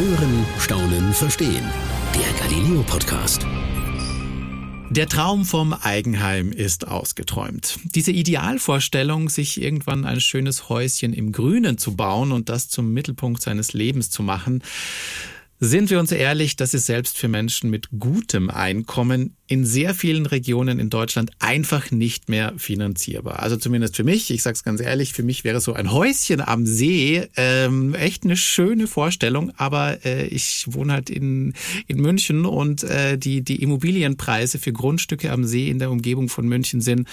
Hören, Staunen, Verstehen. Der Galileo Podcast. Der Traum vom Eigenheim ist ausgeträumt. Diese Idealvorstellung, sich irgendwann ein schönes Häuschen im Grünen zu bauen und das zum Mittelpunkt seines Lebens zu machen, sind wir uns ehrlich, das ist selbst für Menschen mit gutem Einkommen in sehr vielen Regionen in Deutschland einfach nicht mehr finanzierbar. Also zumindest für mich, ich sage es ganz ehrlich, für mich wäre so ein Häuschen am See ähm, echt eine schöne Vorstellung, aber äh, ich wohne halt in, in München und äh, die, die Immobilienpreise für Grundstücke am See in der Umgebung von München sind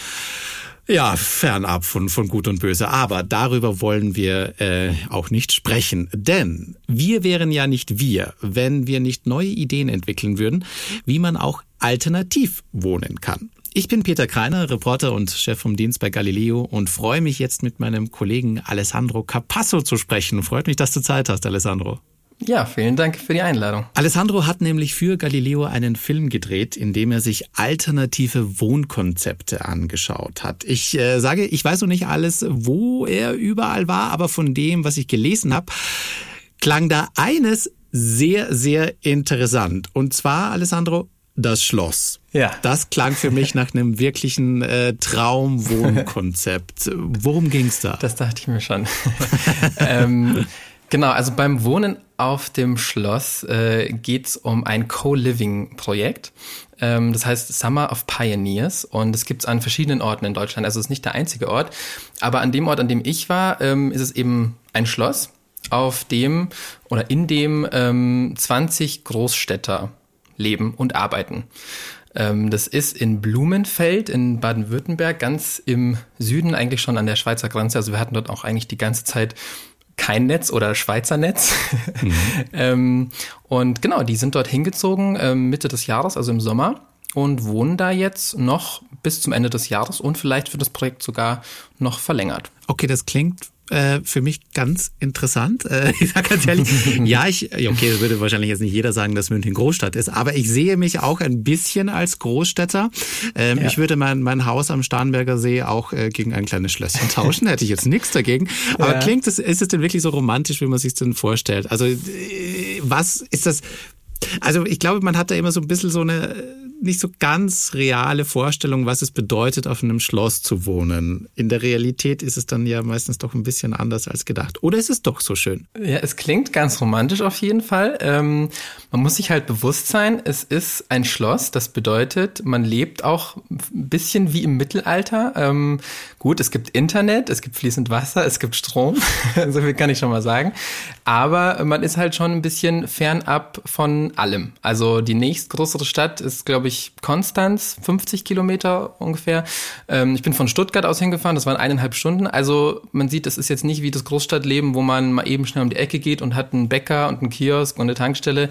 ja, fernab von, von Gut und Böse. Aber darüber wollen wir äh, auch nicht sprechen. Denn wir wären ja nicht wir, wenn wir nicht neue Ideen entwickeln würden, wie man auch alternativ wohnen kann. Ich bin Peter Kreiner, Reporter und Chef vom Dienst bei Galileo und freue mich jetzt mit meinem Kollegen Alessandro Capasso zu sprechen. Freut mich, dass du Zeit hast, Alessandro. Ja, vielen Dank für die Einladung. Alessandro hat nämlich für Galileo einen Film gedreht, in dem er sich alternative Wohnkonzepte angeschaut hat. Ich äh, sage, ich weiß noch nicht alles, wo er überall war, aber von dem, was ich gelesen habe, klang da eines sehr, sehr interessant. Und zwar, Alessandro, das Schloss. Ja. Das klang für mich nach einem wirklichen äh, Traumwohnkonzept. Worum ging's da? Das dachte ich mir schon. ähm, Genau, also beim Wohnen auf dem Schloss äh, geht es um ein Co-Living-Projekt. Ähm, das heißt Summer of Pioneers und es gibt es an verschiedenen Orten in Deutschland. Also es ist nicht der einzige Ort, aber an dem Ort, an dem ich war, ähm, ist es eben ein Schloss, auf dem oder in dem ähm, 20 Großstädter leben und arbeiten. Ähm, das ist in Blumenfeld in Baden-Württemberg, ganz im Süden, eigentlich schon an der Schweizer Grenze. Also wir hatten dort auch eigentlich die ganze Zeit kein Netz oder Schweizer Netz. Mhm. ähm, und genau, die sind dort hingezogen ähm, Mitte des Jahres, also im Sommer, und wohnen da jetzt noch bis zum Ende des Jahres und vielleicht wird das Projekt sogar noch verlängert. Okay, das klingt äh, für mich ganz interessant. Äh, ich sage ganz ehrlich, ja, ich, okay, das würde wahrscheinlich jetzt nicht jeder sagen, dass München Großstadt ist, aber ich sehe mich auch ein bisschen als Großstädter. Ähm, ja. Ich würde mein, mein Haus am Starnberger See auch äh, gegen ein kleines Schlösschen tauschen, hätte ich jetzt nichts dagegen. Aber ja. klingt es, ist es denn wirklich so romantisch, wie man sich denn vorstellt? Also, äh, was ist das? Also, ich glaube, man hat da immer so ein bisschen so eine nicht so ganz reale Vorstellung, was es bedeutet, auf einem Schloss zu wohnen. In der Realität ist es dann ja meistens doch ein bisschen anders als gedacht. Oder ist es doch so schön? Ja, es klingt ganz romantisch auf jeden Fall. Ähm, man muss sich halt bewusst sein, es ist ein Schloss. Das bedeutet, man lebt auch ein bisschen wie im Mittelalter. Ähm, gut, es gibt Internet, es gibt fließend Wasser, es gibt Strom. so viel kann ich schon mal sagen. Aber man ist halt schon ein bisschen fernab von allem. Also die nächstgrößere Stadt ist, glaube ich, glaube ich, Konstanz, 50 Kilometer ungefähr. Ähm, ich bin von Stuttgart aus hingefahren, das waren eineinhalb Stunden. Also man sieht, das ist jetzt nicht wie das Großstadtleben, wo man mal eben schnell um die Ecke geht und hat einen Bäcker und einen Kiosk und eine Tankstelle,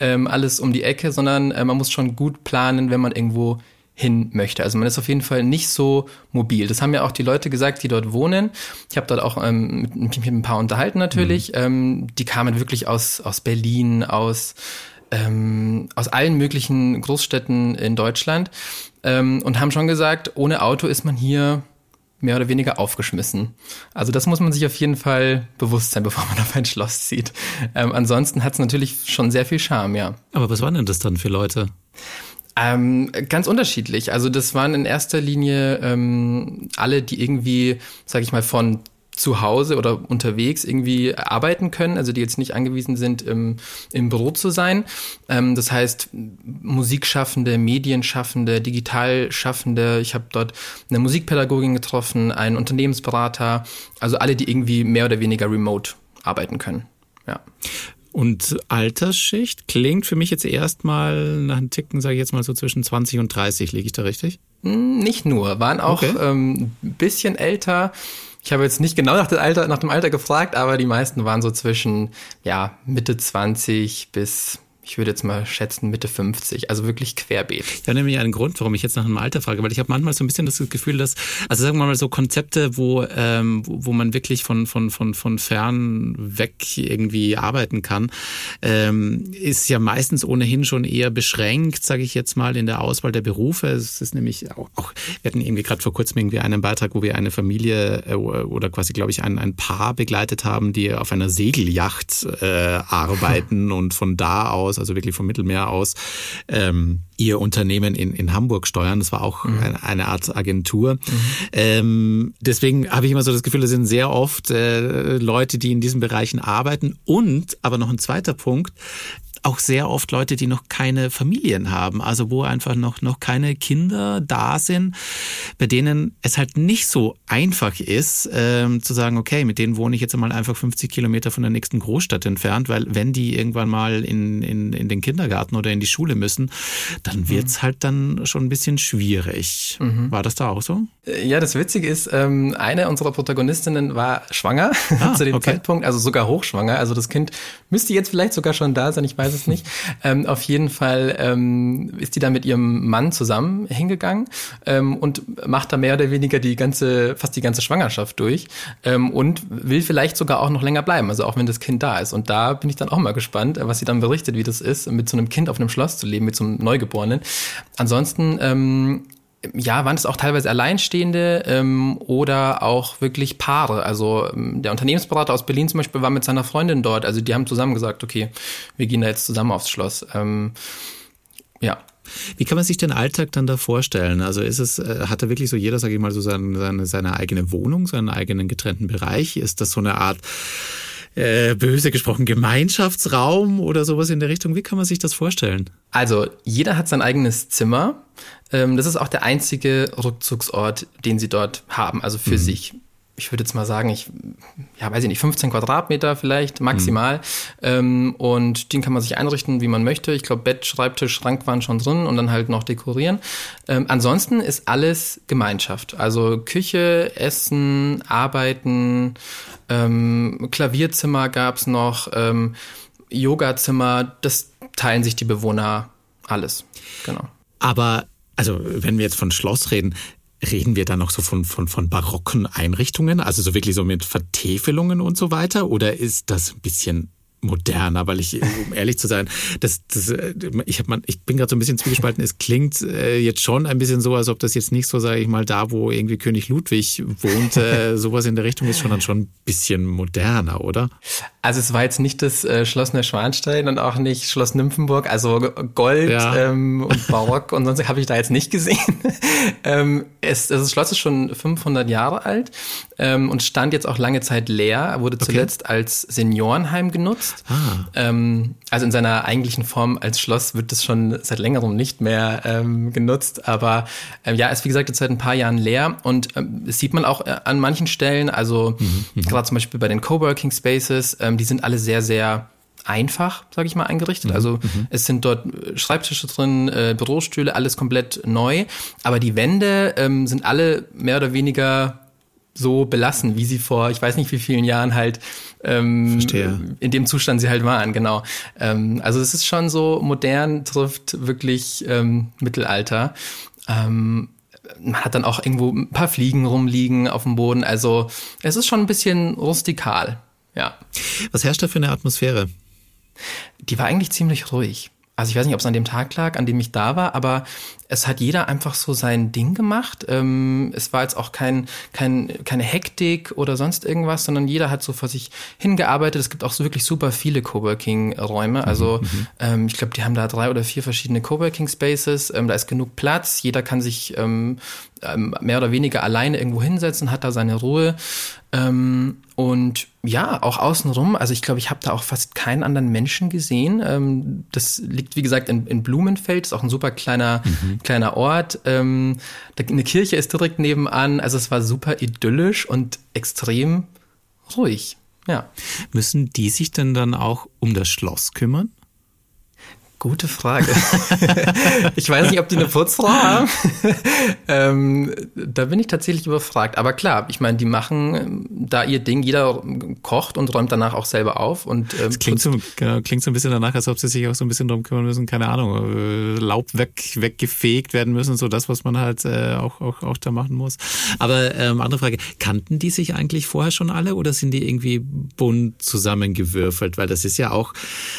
ähm, alles um die Ecke, sondern äh, man muss schon gut planen, wenn man irgendwo hin möchte. Also man ist auf jeden Fall nicht so mobil. Das haben ja auch die Leute gesagt, die dort wohnen. Ich habe dort auch ähm, mit, mit, ein paar unterhalten natürlich. Mhm. Ähm, die kamen wirklich aus, aus Berlin, aus ähm, aus allen möglichen Großstädten in Deutschland ähm, und haben schon gesagt, ohne Auto ist man hier mehr oder weniger aufgeschmissen. Also das muss man sich auf jeden Fall bewusst sein, bevor man auf ein Schloss zieht. Ähm, ansonsten hat es natürlich schon sehr viel Charme, ja. Aber was waren denn das dann für Leute? Ähm, ganz unterschiedlich. Also das waren in erster Linie ähm, alle, die irgendwie, sag ich mal, von zu Hause oder unterwegs irgendwie arbeiten können, also die jetzt nicht angewiesen sind, im, im Büro zu sein. Ähm, das heißt, Musikschaffende, Medienschaffende, Digitalschaffende. Ich habe dort eine Musikpädagogin getroffen, einen Unternehmensberater, also alle, die irgendwie mehr oder weniger remote arbeiten können. Ja. Und Altersschicht klingt für mich jetzt erstmal nach einem Ticken, sage ich jetzt mal so zwischen 20 und 30. Liege ich da richtig? Hm, nicht nur, waren auch okay. ähm, ein bisschen älter. Ich habe jetzt nicht genau nach dem, Alter, nach dem Alter gefragt, aber die meisten waren so zwischen ja, Mitte 20 bis ich würde jetzt mal schätzen, Mitte 50, also wirklich querbeet. Ja, nämlich einen Grund, warum ich jetzt nach einem Alter frage, weil ich habe manchmal so ein bisschen das Gefühl, dass, also sagen wir mal so Konzepte, wo, ähm, wo man wirklich von, von, von, von fern weg irgendwie arbeiten kann, ähm, ist ja meistens ohnehin schon eher beschränkt, sage ich jetzt mal, in der Auswahl der Berufe. Es ist nämlich auch, auch wir hatten irgendwie gerade vor kurzem irgendwie einen Beitrag, wo wir eine Familie äh, oder quasi, glaube ich, ein, ein Paar begleitet haben, die auf einer Segelyacht äh, arbeiten und von da aus also wirklich vom Mittelmeer aus, ähm, ihr Unternehmen in, in Hamburg steuern. Das war auch mhm. eine, eine, Art Agentur. Mhm. Ähm, deswegen habe ich immer so das Gefühl, das sind sehr oft äh, Leute, die in diesen Bereichen arbeiten. Und, aber noch ein zweiter Punkt, auch sehr oft Leute, die noch keine Familien haben, also wo einfach noch, noch keine Kinder da sind, bei denen es halt nicht so einfach ist, ähm, zu sagen, okay, mit denen wohne ich jetzt mal einfach 50 Kilometer von der nächsten Großstadt entfernt, weil wenn die irgendwann mal in, in, in den Kindergarten oder in die Schule müssen, dann mhm. wird's mhm. halt dann schon ein bisschen schwierig. Mhm. War das da auch so? Ja, das Witzige ist, ähm, eine unserer Protagonistinnen war schwanger ah, zu dem okay. Zeitpunkt, also sogar hochschwanger. Also das Kind müsste jetzt vielleicht sogar schon da sein, ich weiß es nicht. Ähm, auf jeden Fall ähm, ist die da mit ihrem Mann zusammen hingegangen ähm, und macht da mehr oder weniger die ganze, fast die ganze Schwangerschaft durch ähm, und will vielleicht sogar auch noch länger bleiben, also auch wenn das Kind da ist. Und da bin ich dann auch mal gespannt, was sie dann berichtet, wie das ist, mit so einem Kind auf einem Schloss zu leben, mit so einem Neugeborenen. Ansonsten ähm, ja, waren es auch teilweise Alleinstehende ähm, oder auch wirklich Paare. Also ähm, der Unternehmensberater aus Berlin zum Beispiel war mit seiner Freundin dort. Also die haben zusammen gesagt, okay, wir gehen da jetzt zusammen aufs Schloss. Ähm, ja. Wie kann man sich den Alltag dann da vorstellen? Also ist es, äh, hat da wirklich so jeder, sage ich mal, so seine, seine, seine eigene Wohnung, seinen eigenen getrennten Bereich? Ist das so eine Art äh, böse gesprochen Gemeinschaftsraum oder sowas in der Richtung? Wie kann man sich das vorstellen? Also jeder hat sein eigenes Zimmer. Ähm, das ist auch der einzige Rückzugsort, den sie dort haben, also für mhm. sich ich würde jetzt mal sagen, ich, ja, weiß ich nicht, 15 Quadratmeter vielleicht maximal. Mhm. Ähm, und den kann man sich einrichten, wie man möchte. Ich glaube, Bett, Schreibtisch, Schrank waren schon drin und dann halt noch dekorieren. Ähm, ansonsten ist alles Gemeinschaft. Also Küche, Essen, Arbeiten, ähm, Klavierzimmer gab's noch, ähm, Yogazimmer, das teilen sich die Bewohner alles. Genau. Aber also wenn wir jetzt von Schloss reden, Reden wir da noch so von, von, von barocken Einrichtungen, also so wirklich so mit Vertäfelungen und so weiter? Oder ist das ein bisschen moderner, weil ich, um ehrlich zu sein, das, das, ich, hab man, ich bin gerade so ein bisschen zwiegespalten. Es klingt äh, jetzt schon ein bisschen so, als ob das jetzt nicht so, sage ich mal, da, wo irgendwie König Ludwig wohnte, sowas in der Richtung ist, schon dann schon ein bisschen moderner, oder? Also es war jetzt nicht das äh, Schloss Neuschwanstein und auch nicht Schloss Nymphenburg, also Gold ja. ähm, und Barock und sonst habe ich da jetzt nicht gesehen. ähm, es, also das Schloss ist schon 500 Jahre alt ähm, und stand jetzt auch lange Zeit leer, wurde zuletzt okay. als Seniorenheim genutzt. Ah. Ähm, also in seiner eigentlichen Form als Schloss wird es schon seit längerem nicht mehr ähm, genutzt, aber ähm, ja, ist wie gesagt jetzt seit ein paar Jahren leer und ähm, das sieht man auch äh, an manchen Stellen, also mhm, mhm. gerade zum Beispiel bei den Coworking Spaces, ähm, die sind alle sehr, sehr einfach, sage ich mal, eingerichtet. Mhm, also mhm. es sind dort äh, Schreibtische drin, äh, Bürostühle, alles komplett neu. Aber die Wände ähm, sind alle mehr oder weniger so belassen, wie sie vor, ich weiß nicht wie vielen Jahren halt ähm, in dem Zustand sie halt waren, genau. Ähm, also es ist schon so, modern trifft wirklich ähm, Mittelalter. Ähm, man hat dann auch irgendwo ein paar Fliegen rumliegen auf dem Boden. Also es ist schon ein bisschen rustikal, ja. Was herrscht da für eine Atmosphäre? Die war eigentlich ziemlich ruhig. Also ich weiß nicht, ob es an dem Tag lag, an dem ich da war, aber es hat jeder einfach so sein Ding gemacht. Ähm, es war jetzt auch kein, kein, keine Hektik oder sonst irgendwas, sondern jeder hat so vor sich hingearbeitet. Es gibt auch so wirklich super viele Coworking-Räume. Also mhm, mhm. ähm, ich glaube, die haben da drei oder vier verschiedene Coworking-Spaces. Ähm, da ist genug Platz. Jeder kann sich ähm, mehr oder weniger alleine irgendwo hinsetzen, hat da seine Ruhe. Ähm, und ja, auch außenrum, also ich glaube, ich habe da auch fast keinen anderen Menschen gesehen. Ähm, das liegt, wie gesagt, in, in Blumenfeld, ist auch ein super kleiner, mhm. kleiner Ort. Ähm, eine Kirche ist direkt nebenan, also es war super idyllisch und extrem ruhig. Ja. Müssen die sich denn dann auch um das Schloss kümmern? Gute Frage. ich weiß nicht, ob die eine Putzfrau haben. ähm, da bin ich tatsächlich überfragt. Aber klar, ich meine, die machen ähm, da ihr Ding. Jeder kocht und räumt danach auch selber auf. Und ähm, das klingt so, genau, klingt so ein bisschen danach, als ob sie sich auch so ein bisschen drum kümmern müssen. Keine Ahnung, äh, Laub weg, weggefegt werden müssen. So das, was man halt äh, auch, auch, auch da machen muss. Aber ähm, andere Frage: Kannten die sich eigentlich vorher schon alle oder sind die irgendwie bunt zusammengewürfelt? Weil das ist ja auch,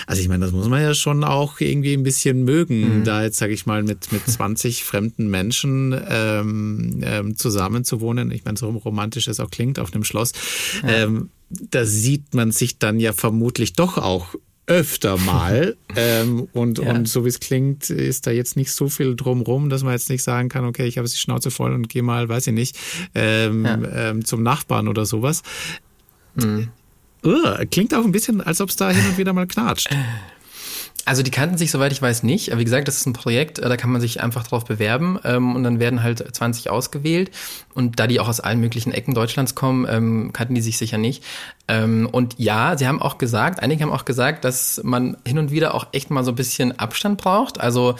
also ich meine, das muss man ja schon auch irgendwie ein bisschen mögen, mhm. da jetzt, sage ich mal, mit, mit 20 fremden Menschen ähm, ähm, zusammen zu wohnen. Ich meine, so romantisch es auch klingt auf einem Schloss. Ja. Ähm, da sieht man sich dann ja vermutlich doch auch öfter mal. ähm, und, ja. und so wie es klingt, ist da jetzt nicht so viel drumrum, dass man jetzt nicht sagen kann, okay, ich habe die Schnauze voll und gehe mal, weiß ich nicht, ähm, ja. ähm, zum Nachbarn oder sowas. Mhm. Uh, klingt auch ein bisschen, als ob es da hin und wieder mal knatscht. Also die kannten sich, soweit ich weiß, nicht. Wie gesagt, das ist ein Projekt, äh, da kann man sich einfach drauf bewerben ähm, und dann werden halt 20 ausgewählt. Und da die auch aus allen möglichen Ecken Deutschlands kommen, ähm, kannten die sich sicher nicht. Ähm, und ja, sie haben auch gesagt, einige haben auch gesagt, dass man hin und wieder auch echt mal so ein bisschen Abstand braucht. Also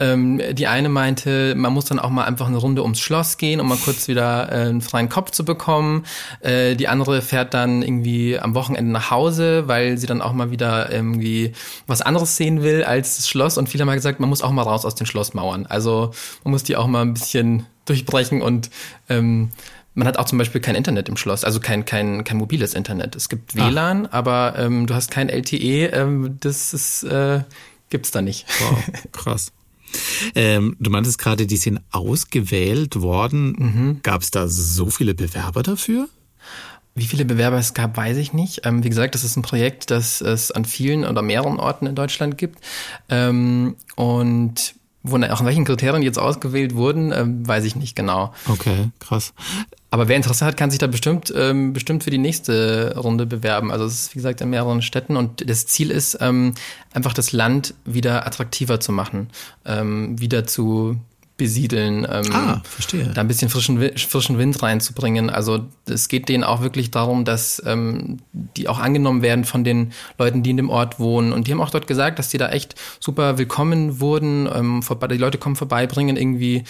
ähm, die eine meinte, man muss dann auch mal einfach eine Runde ums Schloss gehen, um mal kurz wieder äh, einen freien Kopf zu bekommen. Äh, die andere fährt dann irgendwie am Wochenende nach Hause, weil sie dann auch mal wieder irgendwie was anderes sehen will als das Schloss. Und viele haben gesagt, man muss auch mal raus aus den Schlossmauern. Also man muss die auch mal ein bisschen durchbrechen und ähm, man hat auch zum Beispiel kein Internet im Schloss, also kein, kein, kein mobiles Internet. Es gibt WLAN, ah. aber ähm, du hast kein LTE, ähm, das ist, äh, gibt's da nicht. Wow, krass. Ähm, du meintest gerade, die sind ausgewählt worden. Mhm. Gab es da so viele Bewerber dafür? Wie viele Bewerber es gab, weiß ich nicht. Ähm, wie gesagt, das ist ein Projekt, das es an vielen oder mehreren Orten in Deutschland gibt. Ähm, und wo auch in welchen Kriterien jetzt ausgewählt wurden, ähm, weiß ich nicht genau. Okay, krass. Aber wer Interesse hat, kann sich da bestimmt, ähm, bestimmt für die nächste Runde bewerben. Also es ist, wie gesagt, in mehreren Städten und das Ziel ist, ähm, einfach das Land wieder attraktiver zu machen, ähm, wieder zu besiedeln, ähm, ah, verstehe. da ein bisschen frischen, frischen Wind reinzubringen. Also es geht denen auch wirklich darum, dass ähm, die auch angenommen werden von den Leuten, die in dem Ort wohnen. Und die haben auch dort gesagt, dass die da echt super willkommen wurden. Ähm, vorbei, die Leute kommen vorbei, bringen irgendwie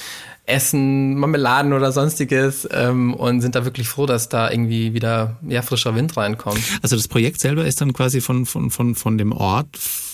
Essen, Marmeladen oder sonstiges ähm, und sind da wirklich froh, dass da irgendwie wieder ja, frischer Wind reinkommt. Also das Projekt selber ist dann quasi von, von, von, von dem Ort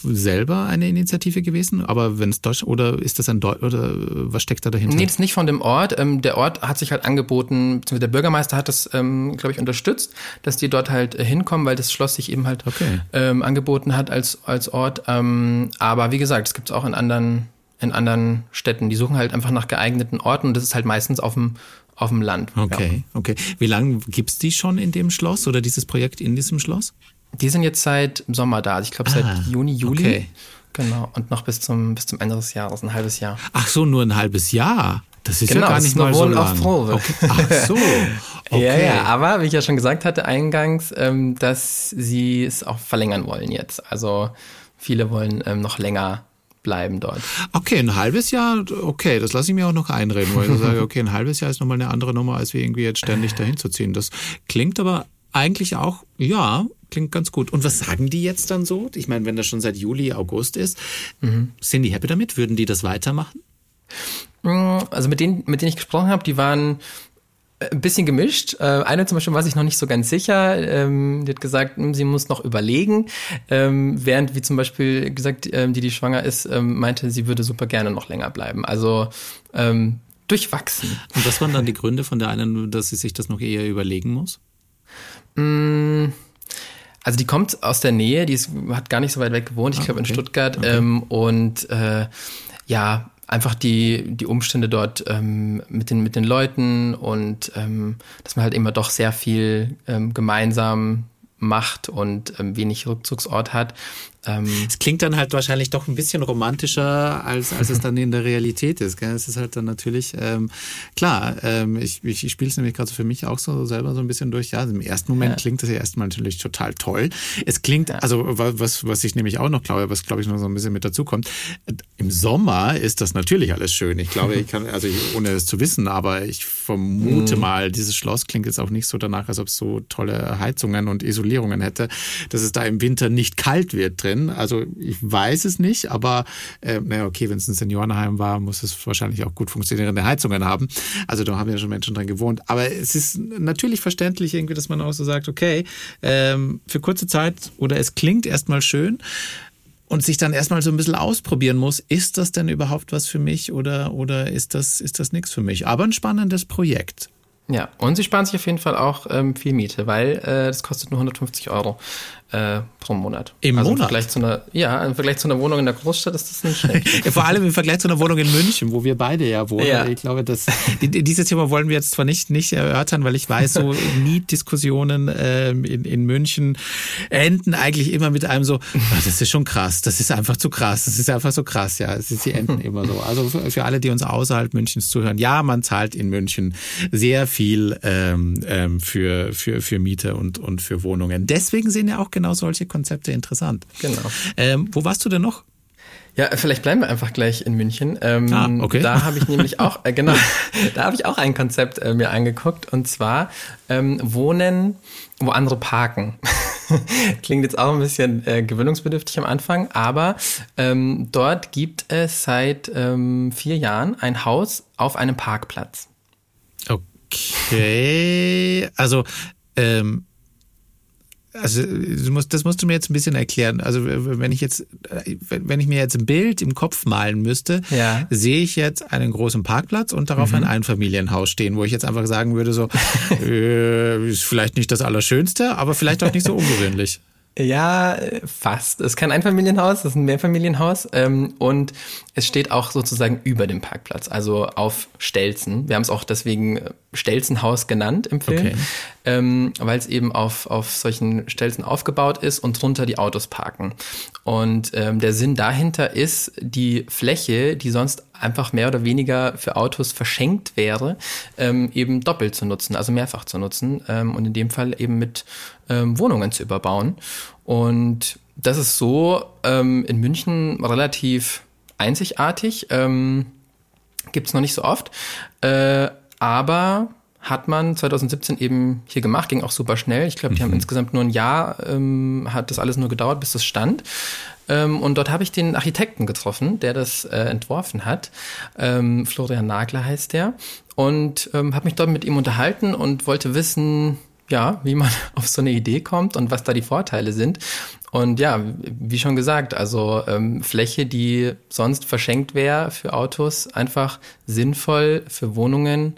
selber eine Initiative gewesen, aber wenn es Deutsch oder ist das ein Deutsch oder was steckt da dahinter? Nee, das ist nicht von dem Ort. Ähm, der Ort hat sich halt angeboten, beziehungsweise der Bürgermeister hat das, ähm, glaube ich, unterstützt, dass die dort halt äh, hinkommen, weil das Schloss sich eben halt okay. ähm, angeboten hat als, als Ort. Ähm, aber wie gesagt, es gibt es auch in anderen in anderen Städten. Die suchen halt einfach nach geeigneten Orten und das ist halt meistens auf dem, auf dem Land. Okay, ja. okay. Wie lange gibt's die schon in dem Schloss oder dieses Projekt in diesem Schloss? Die sind jetzt seit Sommer da. Also ich glaube seit ah, Juni, Juli. Okay. Genau. Und noch bis zum, bis zum Ende des Jahres, ein halbes Jahr. Ach so, nur ein halbes Jahr. Das ist genau, ja gar nicht mal so lang. Auf okay. Ach so. Okay. ja, ja, aber wie ich ja schon gesagt hatte eingangs, ähm, dass sie es auch verlängern wollen jetzt. Also viele wollen ähm, noch länger bleiben dort. Okay, ein halbes Jahr, okay, das lasse ich mir auch noch einreden, weil ich sage, okay, ein halbes Jahr ist nochmal eine andere Nummer, als wir irgendwie jetzt ständig dahin zu ziehen. Das klingt aber eigentlich auch, ja, klingt ganz gut. Und was sagen die jetzt dann so? Ich meine, wenn das schon seit Juli, August ist, mhm. sind die happy damit? Würden die das weitermachen? Also mit denen, mit denen ich gesprochen habe, die waren ein bisschen gemischt. Äh, eine zum Beispiel war sich noch nicht so ganz sicher. Ähm, die hat gesagt, hm, sie muss noch überlegen. Ähm, während, wie zum Beispiel gesagt, ähm, die, die schwanger ist, meinte, sie würde super gerne noch länger bleiben. Also durchwachsen. Und was waren dann die Gründe von der einen, dass sie sich das noch eher überlegen muss? Mm, also die kommt aus der Nähe, die ist, hat gar nicht so weit weg gewohnt, ich ah, glaube okay. in Stuttgart. Okay. Und äh, ja, einfach die, die Umstände dort ähm, mit, den, mit den Leuten und ähm, dass man halt immer doch sehr viel ähm, gemeinsam macht und ähm, wenig Rückzugsort hat. Ähm, es klingt dann halt wahrscheinlich doch ein bisschen romantischer, als, als es dann in der Realität ist. Gell? Es ist halt dann natürlich, ähm, klar, ähm, ich, ich, ich spiele es nämlich gerade so für mich auch so selber so ein bisschen durch. Ja, im ersten Moment ja. klingt das ja erstmal natürlich total toll. Es klingt, ja. also was, was ich nämlich auch noch glaube, was glaube ich noch so ein bisschen mit dazu kommt, Im Sommer ist das natürlich alles schön. Ich glaube, ich kann, also ohne es zu wissen, aber ich vermute mhm. mal, dieses Schloss klingt jetzt auch nicht so danach, als ob es so tolle Heizungen und Isolierungen hätte, dass es da im Winter nicht kalt wird drin. Also ich weiß es nicht, aber äh, naja, okay, wenn es ein Seniorenheim war, muss es wahrscheinlich auch gut funktionierende Heizungen haben. Also da haben ja schon Menschen drin gewohnt. Aber es ist natürlich verständlich irgendwie, dass man auch so sagt, okay, ähm, für kurze Zeit oder es klingt erstmal schön, und sich dann erstmal so ein bisschen ausprobieren muss, ist das denn überhaupt was für mich oder, oder ist das, ist das nichts für mich? Aber ein spannendes Projekt. Ja, und sie sparen sich auf jeden Fall auch ähm, viel Miete, weil äh, das kostet nur 150 Euro äh, pro Monat. Im also Monat? Im Vergleich zu einer, ja, im Vergleich zu einer Wohnung in der Großstadt ist das nicht schlecht. Vor allem im Vergleich zu einer Wohnung in München, wo wir beide ja wohnen. Ja. Ich glaube, das, dieses Thema wollen wir jetzt zwar nicht, nicht erörtern, weil ich weiß, so Mietdiskussionen ähm, in, in München enden eigentlich immer mit einem so, oh, das ist schon krass, das ist einfach zu krass, das ist einfach so krass, ja. Sie enden immer so. Also für, für alle, die uns außerhalb Münchens zuhören, ja, man zahlt in München sehr viel ähm, ähm, für, für, für Miete und, und für Wohnungen. Deswegen sind ja auch genau genau solche Konzepte interessant. Genau. Ähm, wo warst du denn noch? Ja, vielleicht bleiben wir einfach gleich in München. Ähm, ah, okay. Da habe ich nämlich auch, äh, genau, da habe ich auch ein Konzept äh, mir angeguckt und zwar ähm, Wohnen, wo andere parken. Klingt jetzt auch ein bisschen äh, gewöhnungsbedürftig am Anfang, aber ähm, dort gibt es seit ähm, vier Jahren ein Haus auf einem Parkplatz. Okay, also ähm, also das musst du mir jetzt ein bisschen erklären. Also wenn ich jetzt, wenn ich mir jetzt ein Bild im Kopf malen müsste, ja. sehe ich jetzt einen großen Parkplatz und darauf mhm. ein Einfamilienhaus stehen, wo ich jetzt einfach sagen würde, so äh, ist vielleicht nicht das Allerschönste, aber vielleicht auch nicht so ungewöhnlich. Ja, fast. Es ist kein Einfamilienhaus, es ist ein Mehrfamilienhaus ähm, und es steht auch sozusagen über dem Parkplatz, also auf Stelzen. Wir haben es auch deswegen äh, Stelzenhaus genannt im Film, okay. ähm, weil es eben auf, auf solchen Stelzen aufgebaut ist und drunter die Autos parken. Und ähm, der Sinn dahinter ist, die Fläche, die sonst einfach mehr oder weniger für Autos verschenkt wäre, ähm, eben doppelt zu nutzen, also mehrfach zu nutzen ähm, und in dem Fall eben mit ähm, Wohnungen zu überbauen. Und das ist so ähm, in München relativ einzigartig. Ähm, Gibt es noch nicht so oft. Äh, aber hat man 2017 eben hier gemacht, ging auch super schnell. Ich glaube, die mhm. haben insgesamt nur ein Jahr, ähm, hat das alles nur gedauert, bis das stand. Ähm, und dort habe ich den Architekten getroffen, der das äh, entworfen hat. Ähm, Florian Nagler heißt der. Und ähm, habe mich dort mit ihm unterhalten und wollte wissen, ja, wie man auf so eine Idee kommt und was da die Vorteile sind. Und ja, wie schon gesagt, also ähm, Fläche, die sonst verschenkt wäre für Autos, einfach sinnvoll für Wohnungen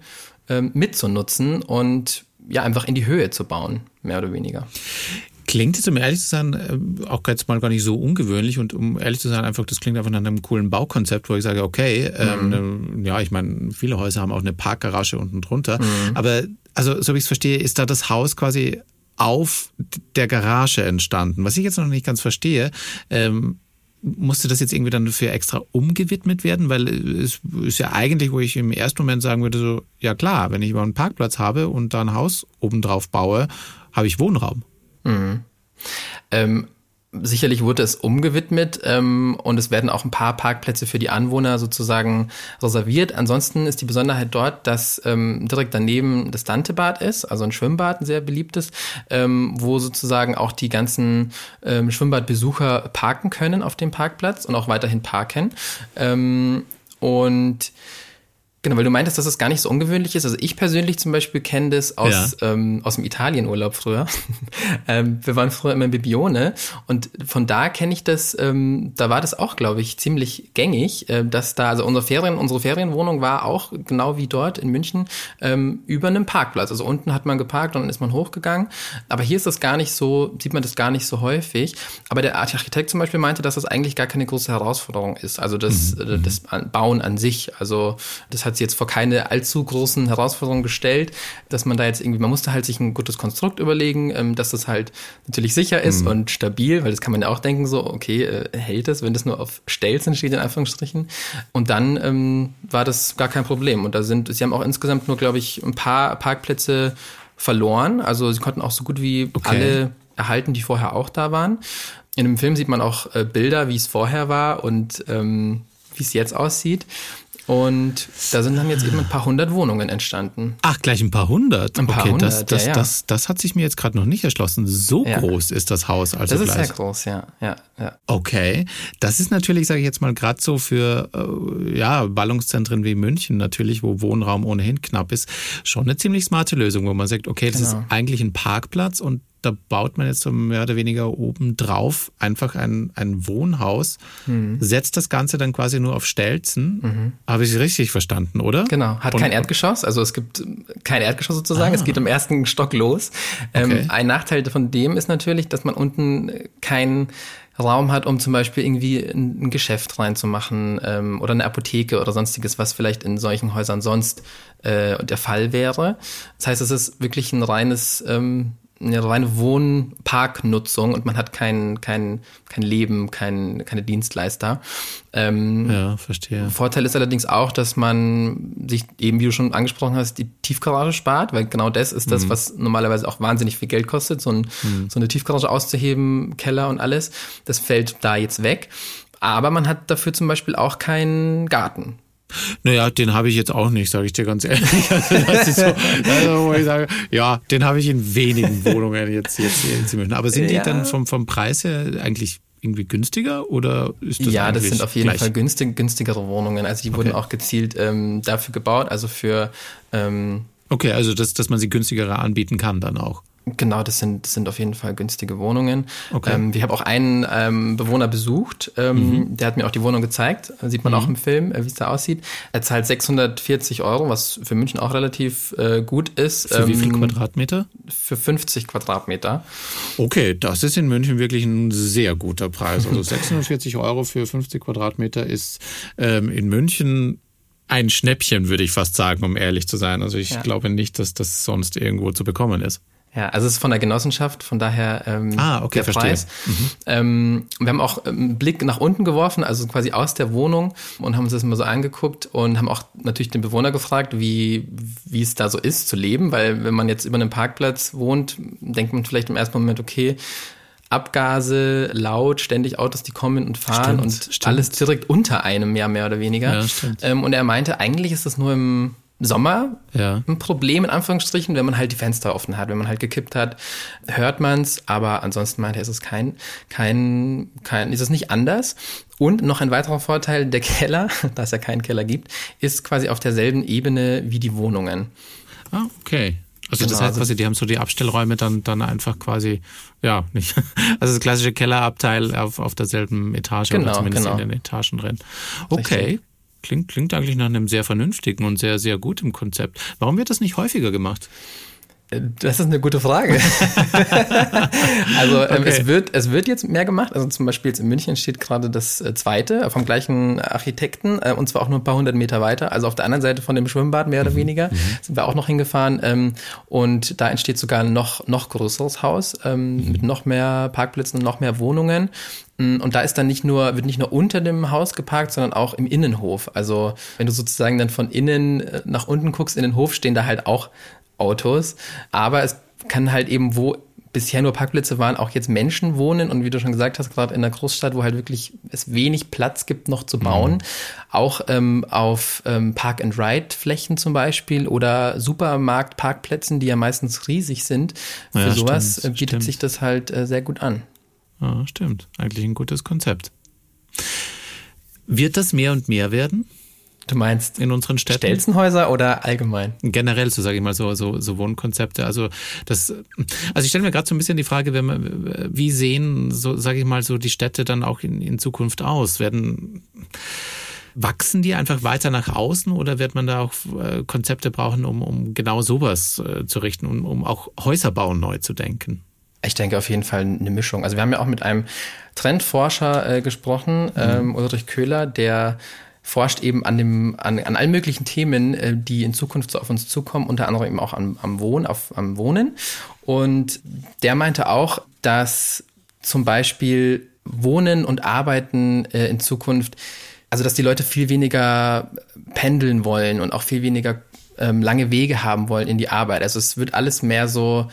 ähm, mitzunutzen und ja, einfach in die Höhe zu bauen, mehr oder weniger. Klingt jetzt, um ehrlich zu sein, äh, auch jetzt mal gar nicht so ungewöhnlich und um ehrlich zu sein, einfach, das klingt einfach nach einem coolen Baukonzept, wo ich sage, okay, ähm, mhm. ähm, ja, ich meine, viele Häuser haben auch eine Parkgarage unten drunter, mhm. aber also, so wie ich es verstehe, ist da das Haus quasi auf der Garage entstanden. Was ich jetzt noch nicht ganz verstehe, ähm, musste das jetzt irgendwie dann für extra umgewidmet werden? Weil es ist ja eigentlich, wo ich im ersten Moment sagen würde, so, ja klar, wenn ich über einen Parkplatz habe und da ein Haus obendrauf baue, habe ich Wohnraum. Mhm. Ähm, sicherlich wurde es umgewidmet ähm, und es werden auch ein paar Parkplätze für die Anwohner sozusagen reserviert. Ansonsten ist die Besonderheit dort, dass ähm, direkt daneben das Dantebad ist, also ein Schwimmbad, ein sehr beliebtes, ähm, wo sozusagen auch die ganzen ähm, Schwimmbadbesucher parken können auf dem Parkplatz und auch weiterhin parken. Ähm, und Genau, weil du meintest, dass das gar nicht so ungewöhnlich ist. Also ich persönlich zum Beispiel kenne das aus, ja. ähm, aus dem Italienurlaub früher. ähm, wir waren früher immer in Bibione und von da kenne ich das, ähm, da war das auch, glaube ich, ziemlich gängig, äh, dass da, also unsere Ferien, unsere Ferienwohnung war auch genau wie dort in München ähm, über einem Parkplatz. Also unten hat man geparkt und dann ist man hochgegangen. Aber hier ist das gar nicht so, sieht man das gar nicht so häufig. Aber der Architekt zum Beispiel meinte, dass das eigentlich gar keine große Herausforderung ist. Also das, mhm. das Bauen an sich. Also das hat hat sie jetzt vor keine allzu großen Herausforderungen gestellt, dass man da jetzt irgendwie, man musste halt sich ein gutes Konstrukt überlegen, ähm, dass das halt natürlich sicher ist mhm. und stabil, weil das kann man ja auch denken, so, okay, äh, hält es, wenn das nur auf Stelzen steht, in Anführungsstrichen. Und dann ähm, war das gar kein Problem. Und da sind, sie haben auch insgesamt nur, glaube ich, ein paar Parkplätze verloren. Also sie konnten auch so gut wie okay. alle erhalten, die vorher auch da waren. In dem Film sieht man auch äh, Bilder, wie es vorher war und ähm, wie es jetzt aussieht. Und da sind dann jetzt eben ein paar hundert Wohnungen entstanden. Ach, gleich ein paar hundert. Ein paar okay, hundert, das, das, ja, ja. Das, das hat sich mir jetzt gerade noch nicht erschlossen. So Ja. groß ist das Haus also Das ist gleich. sehr groß, ja, ja, ja. Okay, das ist natürlich, sage ich jetzt mal, gerade so für äh, ja, Ballungszentren wie München natürlich, wo Wohnraum ohnehin knapp ist, schon eine ziemlich smarte Lösung, wo man sagt, okay, das Genau. ist eigentlich ein Parkplatz und da baut man jetzt so mehr oder weniger oben drauf einfach ein, ein Wohnhaus, Hm. setzt das Ganze dann quasi nur auf Stelzen. Habe ich richtig verstanden, oder? Mhm. Genau, hat Und- kein Erdgeschoss, also es gibt ähm, kein Erdgeschoss sozusagen, es geht im ersten Stock los. Okay. Ähm, ein Nachteil von dem ist natürlich, dass man unten keinen Raum hat, um zum Beispiel irgendwie ein, ein Geschäft reinzumachen ähm, oder eine Apotheke oder sonstiges, was vielleicht in solchen Häusern sonst äh, der Fall wäre. Das heißt, es ist wirklich ein reines ähm, eine reine Wohnparknutzung und man hat kein, kein, kein Leben, kein, keine Dienstleister. Ähm, Ja, verstehe. Vorteil ist allerdings auch, dass man sich eben, wie du schon angesprochen hast, die Tiefgarage spart, weil genau das ist das, was normalerweise auch wahnsinnig viel Geld kostet, so, ein, so eine Tiefgarage auszuheben, Keller und alles. Das fällt da jetzt weg. Aber man hat dafür zum Beispiel auch keinen Garten. Naja, den habe ich jetzt auch nicht, sage ich dir ganz ehrlich. Also, das ist so, also, wo ich sage, ja, den habe ich in wenigen Wohnungen jetzt, jetzt, jetzt in München. Aber sind die Ja. dann vom, vom Preis her eigentlich irgendwie günstiger oder ist das ja, das sind auf jeden gleich? Fall günstig, günstigere Wohnungen. Also die wurden auch gezielt ähm, dafür gebaut, also für ähm, Okay, also dass, dass man sie günstiger anbieten kann dann auch. Genau, das sind, das sind auf jeden Fall günstige Wohnungen. Okay. Ähm, wir haben auch einen ähm, Bewohner besucht, ähm, der hat mir auch die Wohnung gezeigt. Sieht man auch im Film, äh, wie es da aussieht. Er zahlt 640 Euro, was für München auch relativ äh, gut ist. Für wie viel ähm, Quadratmeter? Für 50 Quadratmeter. Okay, das ist in München wirklich ein sehr guter Preis. Also 640 Euro für 50 Quadratmeter ist ähm, in München ein Schnäppchen, würde ich fast sagen, um ehrlich zu sein. Also ich Ja. glaube nicht, dass das sonst irgendwo zu bekommen ist. Ja, also es ist von der Genossenschaft, von daher ähm, Ah, okay, der verstehe. Preis. Ähm, wir haben auch einen Blick nach unten geworfen, also quasi aus der Wohnung und haben uns das mal so angeguckt und haben auch natürlich den Bewohner gefragt, wie, wie es da so ist zu leben, weil wenn man jetzt über einem Parkplatz wohnt, denkt man vielleicht im ersten Moment, okay, Abgase, laut, ständig Autos, die kommen und fahren Stimmt, und stimmt. alles direkt unter einem, ja, mehr oder weniger. Ja. Ähm, und er meinte, eigentlich ist das nur im Sommer Ja. ein Problem in Anführungsstrichen, wenn man halt die Fenster offen hat, wenn man halt gekippt hat, hört man's, aber ansonsten meinte er, ist es kein, kein, kein, ist es nicht anders. Und noch ein weiterer Vorteil, der Keller, da es ja keinen Keller gibt, ist quasi auf derselben Ebene wie die Wohnungen. Ah, okay. Also das Genau, heißt also- quasi, die haben so die Abstellräume dann, dann einfach quasi, ja, nicht. Also das klassische Kellerabteil auf, auf derselben Etage oder Genau, zumindest genau. in den Etagen drin. Okay. Richtig. Klingt, klingt eigentlich nach einem sehr vernünftigen und sehr, sehr gutem Konzept. Warum wird das nicht häufiger gemacht? Das ist eine gute Frage. also ähm, Okay. es wird es wird jetzt mehr gemacht. Also zum Beispiel jetzt in München steht gerade das äh, zweite vom gleichen Architekten äh, und zwar auch nur ein paar hundert Meter weiter. Also auf der anderen Seite von dem Schwimmbad mehr oder weniger sind wir auch noch hingefahren ähm, und da entsteht sogar ein noch noch größeres Haus ähm, mit noch mehr Parkplätzen und noch mehr Wohnungen. Mm, Und da ist dann nicht nur, wird nicht nur unter dem Haus geparkt, sondern auch im Innenhof. Also wenn du sozusagen dann von innen äh, nach unten guckst in den Hof, stehen da halt auch Autos. Aber es kann halt eben, wo bisher nur Parkplätze waren, auch jetzt Menschen wohnen und wie du schon gesagt hast, gerade in der Großstadt, wo halt wirklich es wenig Platz gibt, noch zu bauen, auch ähm, auf ähm, Park-and-Ride-Flächen zum Beispiel oder Supermarkt-Parkplätzen, die ja meistens riesig sind. Für Ja, sowas stimmt, äh, bietet stimmt. sich das halt äh, sehr gut an. Ja, stimmt. Eigentlich ein gutes Konzept. Wird das mehr und mehr werden Du meinst in unseren Städten? Stelzenhäuser oder allgemein? generell, so sage ich mal, so, so, so Wohnkonzepte. Also das, also ich stelle mir gerade so ein bisschen die Frage, wenn man, wie sehen, so sage ich mal, so die Städte dann auch in, in Zukunft aus? Werden wachsen die einfach weiter nach außen oder wird man da auch äh, Konzepte brauchen, um, um genau sowas äh, zu richten, um, um auch Häuserbau neu zu denken? Ich denke auf jeden Fall eine Mischung. Also wir haben ja auch mit einem Trendforscher äh, gesprochen, ähm, Ulrich Köhler, der forscht eben an dem an, an allen möglichen Themen, äh, die in Zukunft so auf uns zukommen, unter anderem eben auch am, am Wohnen, auf, am Wohnen. Und der meinte auch, dass zum Beispiel Wohnen und Arbeiten äh, in Zukunft, also dass die Leute viel weniger pendeln wollen und auch viel weniger ähm, lange Wege haben wollen in die Arbeit. Also es wird alles mehr so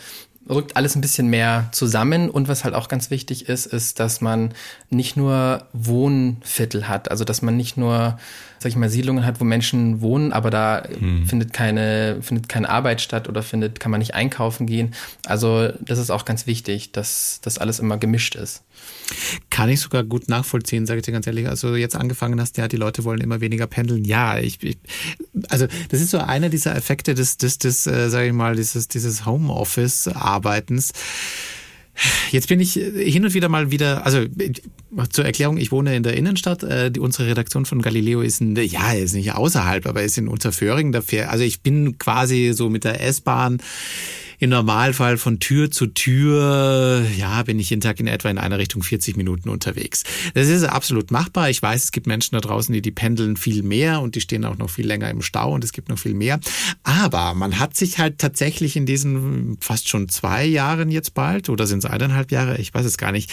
rückt alles ein bisschen mehr zusammen. Und was halt auch ganz wichtig ist, ist, dass man nicht nur Wohnviertel hat, also dass man nicht nur, sag ich mal, Siedlungen hat, wo Menschen wohnen, aber da hm. findet keine, findet keine Arbeit statt oder findet, kann man nicht einkaufen gehen. Also das ist auch ganz wichtig, dass das alles immer gemischt ist. Kann ich sogar gut nachvollziehen, sage ich dir ganz ehrlich. Also jetzt angefangen hast, ja, die Leute wollen immer weniger pendeln. Ja, ich, ich also das ist so einer dieser Effekte des, des, des, äh, sage ich mal, dieses, dieses Homeoffice-Arbeitens. Jetzt bin ich hin und wieder mal wieder, also zur Erklärung, ich wohne in der Innenstadt. Äh, die, unsere Redaktion von Galileo ist in, ja, ist nicht außerhalb, aber ist in Unterföhring. Dafür, also ich bin quasi so mit der S-Bahn im Normalfall von Tür zu Tür, ja, bin ich jeden Tag in etwa in einer Richtung 40 Minuten unterwegs. Das ist absolut machbar. Ich weiß, es gibt Menschen da draußen, die die pendeln viel mehr und die stehen auch noch viel länger im Stau und es gibt noch viel mehr. Aber man hat sich halt tatsächlich in diesen fast schon zwei Jahren jetzt bald oder sind es eineinhalb Jahre, ich weiß es gar nicht,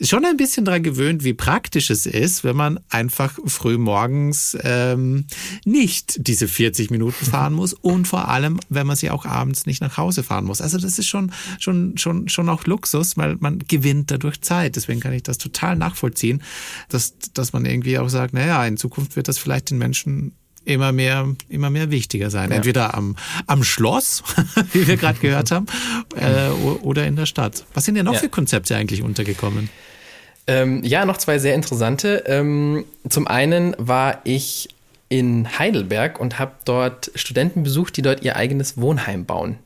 schon ein bisschen daran gewöhnt, wie praktisch es ist, wenn man einfach früh morgens ähm, nicht diese 40 Minuten fahren muss und vor allem, wenn man sie auch abends nicht nach Hause fahren muss. Also das ist schon schon schon schon auch Luxus, weil man gewinnt dadurch Zeit. Deswegen kann ich das total nachvollziehen, dass dass man irgendwie auch sagt, naja, in Zukunft wird das vielleicht den Menschen immer mehr, immer mehr wichtiger sein. Ja. Entweder am, am Schloss, wie wir gerade gehört haben, äh, oder in der Stadt. Was sind denn noch ja. für Konzepte eigentlich untergekommen? Ähm, ja, noch zwei sehr interessante. Ähm, zum einen war ich in Heidelberg und habe dort Studenten besucht, die dort ihr eigenes Wohnheim bauen.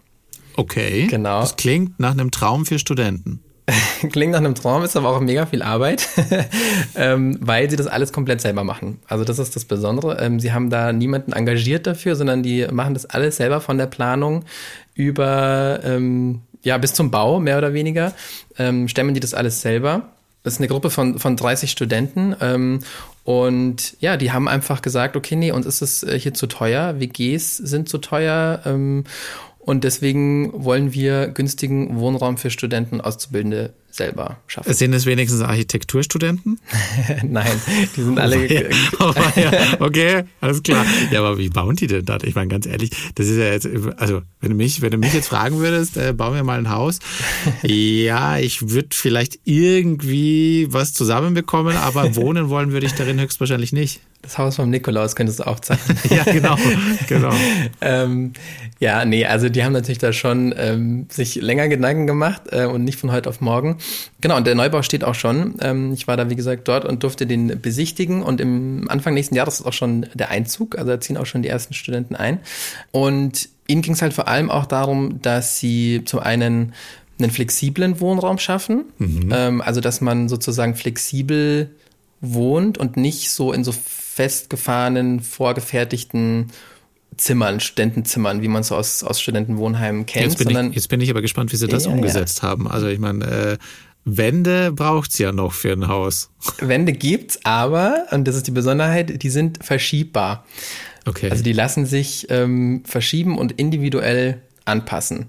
Okay. Genau. Das klingt nach einem Traum für Studenten. Klingt nach einem Traum, ist aber auch mega viel Arbeit, ähm, weil sie das alles komplett selber machen. Also das ist das Besondere. Ähm, sie haben da niemanden engagiert dafür, sondern die machen das alles selber von der Planung über, ähm, ja, bis zum Bau, mehr oder weniger, ähm, stemmen die das alles selber. Das ist eine Gruppe von, von 30 Studenten. Ähm, und ja, die haben einfach gesagt, okay, nee, uns ist es äh, hier zu teuer, WGs sind zu teuer. Und deswegen wollen wir günstigen Wohnraum für Studenten, Auszubildende selber schaffen. Sind es wenigstens Architekturstudenten? Nein, die sind alle. Oh, ja. Okay, alles klar. Ja, aber wie bauen die denn das? Ich meine, ganz ehrlich, das ist ja jetzt, also wenn du mich, wenn du mich jetzt fragen würdest, äh, bauen wir mal ein Haus. Ja, ich würde vielleicht irgendwie was zusammenbekommen, aber wohnen wollen würde ich darin höchstwahrscheinlich nicht. Das Haus vom Nikolaus könntest du auch zeigen. ja, genau, genau. ähm, ja, nee, also die haben natürlich da schon ähm, sich länger Gedanken gemacht äh, und nicht von heute auf morgen. Genau, und der Neubau steht auch schon. Ähm, ich war da, wie gesagt, dort und durfte den besichtigen. Und im Anfang nächsten Jahres ist auch schon der Einzug. Also da ziehen auch schon die ersten Studenten ein. Und ihnen ging es halt vor allem auch darum, dass sie zum einen einen flexiblen Wohnraum schaffen. Mhm. Ähm, also, dass man sozusagen flexibel wohnt und nicht so in so festgefahrenen, vorgefertigten Zimmern, Studentenzimmern, wie man es aus, aus Studentenwohnheimen kennt. Jetzt bin, ich, jetzt bin ich aber gespannt, wie sie das ja, umgesetzt ja. haben. Also ich meine, äh, Wände braucht's ja noch für ein Haus. Wände gibt's, aber, und das ist die Besonderheit, die sind verschiebbar. Okay. Also die lassen sich ähm, verschieben und individuell anpassen.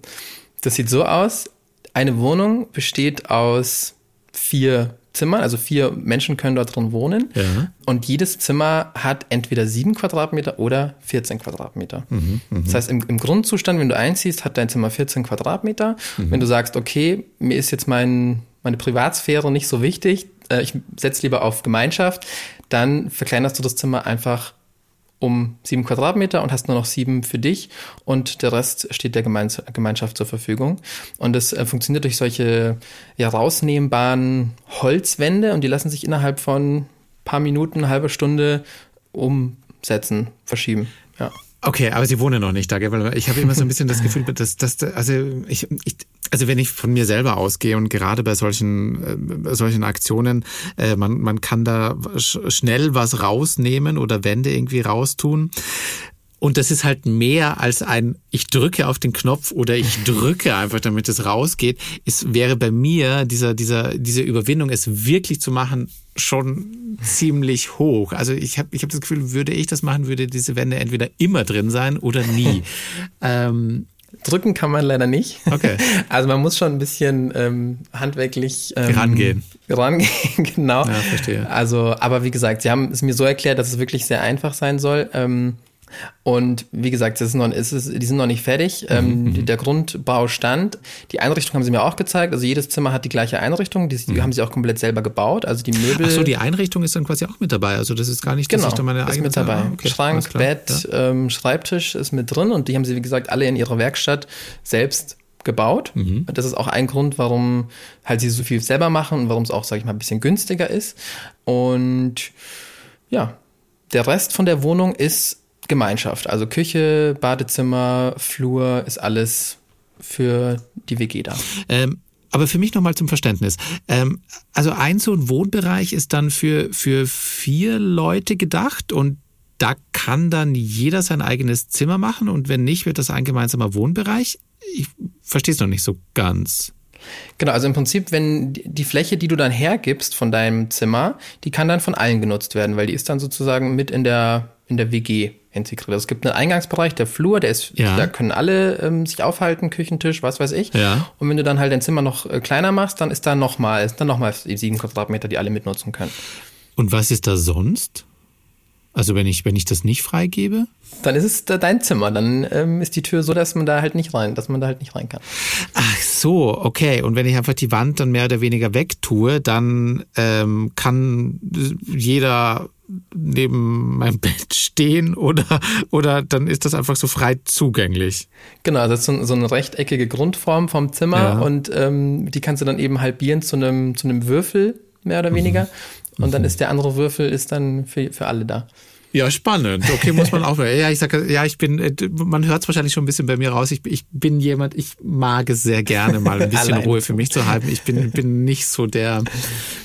Das sieht so aus, eine Wohnung besteht aus vier Zimmern, also vier Menschen können dort drin wohnen. Ja. Und jedes Zimmer hat entweder sieben Quadratmeter oder 14 Quadratmeter. Mhm, mh. Das heißt, im, im, Grundzustand, wenn du einziehst, hat dein Zimmer 14 Quadratmeter. Mhm. Wenn du sagst, okay, mir ist jetzt mein, meine Privatsphäre nicht so wichtig, äh, ich setze lieber auf Gemeinschaft, dann verkleinerst du das Zimmer einfach um sieben Quadratmeter und hast nur noch sieben für dich und der Rest steht der Gemeins Gemeinschaft zur Verfügung. Und das äh, funktioniert durch solche ja, rausnehmbaren Holzwände und die lassen sich innerhalb von paar Minuten, halbe Stunde umsetzen, verschieben. Ja. Okay, aber Sie wohnen noch nicht da, gell? Weil ich habe immer so ein bisschen das Gefühl, dass, dass also ich, ich also wenn ich von mir selber ausgehe und gerade bei solchen äh, solchen Aktionen, äh, man man kann da sch schnell was rausnehmen oder Wände irgendwie raustun. Und das ist halt mehr als ein, ich drücke auf den Knopf oder ich drücke einfach, damit es rausgeht. Es wäre bei mir dieser, dieser, diese Überwindung, es wirklich zu machen, schon ziemlich hoch. Also ich habe ich hab das Gefühl, würde ich das machen, würde diese Wände entweder immer drin sein oder nie. ähm, Drücken kann man leider nicht. Okay. Also man muss schon ein bisschen ähm, handwerklich ähm, rangehen. Rangehen, genau. Ja, verstehe. Also, aber wie gesagt, sie haben es mir so erklärt, dass es wirklich sehr einfach sein soll. Ähm, Und wie gesagt, das ist noch, ist es, die sind noch nicht fertig. Ähm, Mhm, der Grundbau stand. Die Einrichtung haben sie mir auch gezeigt. Also jedes Zimmer hat die gleiche Einrichtung. Die, die haben sie auch komplett selber gebaut. Also die Möbel. Mhm. Ach so, die Einrichtung ist dann quasi auch mit dabei. Also das ist gar nicht, dass Genau, ich da meine ist eigene mit dabei. Ah, okay, Schrank. Bett, ähm, Schreibtisch ist mit drin und die haben sie, wie gesagt, alle in ihrer Werkstatt selbst gebaut. Mhm. Das ist auch ein Grund, warum halt sie so viel selber machen und warum es auch, sage ich mal, ein bisschen günstiger ist. Und ja, der Rest von der Wohnung ist Gemeinschaft. Also Küche, Badezimmer, Flur ist alles für die WG da. Ähm, aber für mich nochmal zum Verständnis. Ähm, also ein so ein Wohnbereich ist dann für, für vier Leute gedacht und da kann dann jeder sein eigenes Zimmer machen und wenn nicht, wird das ein gemeinsamer Wohnbereich. Ich verstehe es noch nicht so ganz. Genau, also im Prinzip, wenn die- Fläche, die du dann hergibst von deinem Zimmer, die kann dann von allen genutzt werden, weil die ist dann sozusagen mit in der, in der WG integriert. Es gibt einen Eingangsbereich, der Flur, der ist, Ja. da können alle ähm, sich aufhalten, Küchentisch, was weiß ich. Ja. Und wenn du dann halt dein Zimmer noch äh, kleiner machst, dann ist da nochmal, dann nochmal sieben Quadratmeter, die alle mitnutzen können. Und was ist da sonst? Also wenn ich, wenn ich das nicht freigebe? Dann ist es dein Zimmer, dann ähm, ist die Tür so, dass man da halt nicht rein, dass man da halt nicht rein kann. Ach so, okay. Und wenn ich einfach die Wand dann mehr oder weniger wegtue, dann ähm, kann jeder neben meinem Bett stehen oder, oder dann ist das einfach so frei zugänglich. Genau, also das ist so, so eine rechteckige Grundform vom Zimmer Ja. und ähm, die kannst du dann eben halbieren zu einem zu einem Würfel mehr oder weniger und dann ist der andere Würfel ist dann für, für alle da. Ja, spannend. Okay, muss man auch. Ja, ich sage, ja, ich bin, äh, man hört es wahrscheinlich schon ein bisschen bei mir raus. Ich, ich bin jemand, ich mag es sehr gerne, mal ein bisschen Ruhe für mich zu haben. Ich bin, bin nicht so der,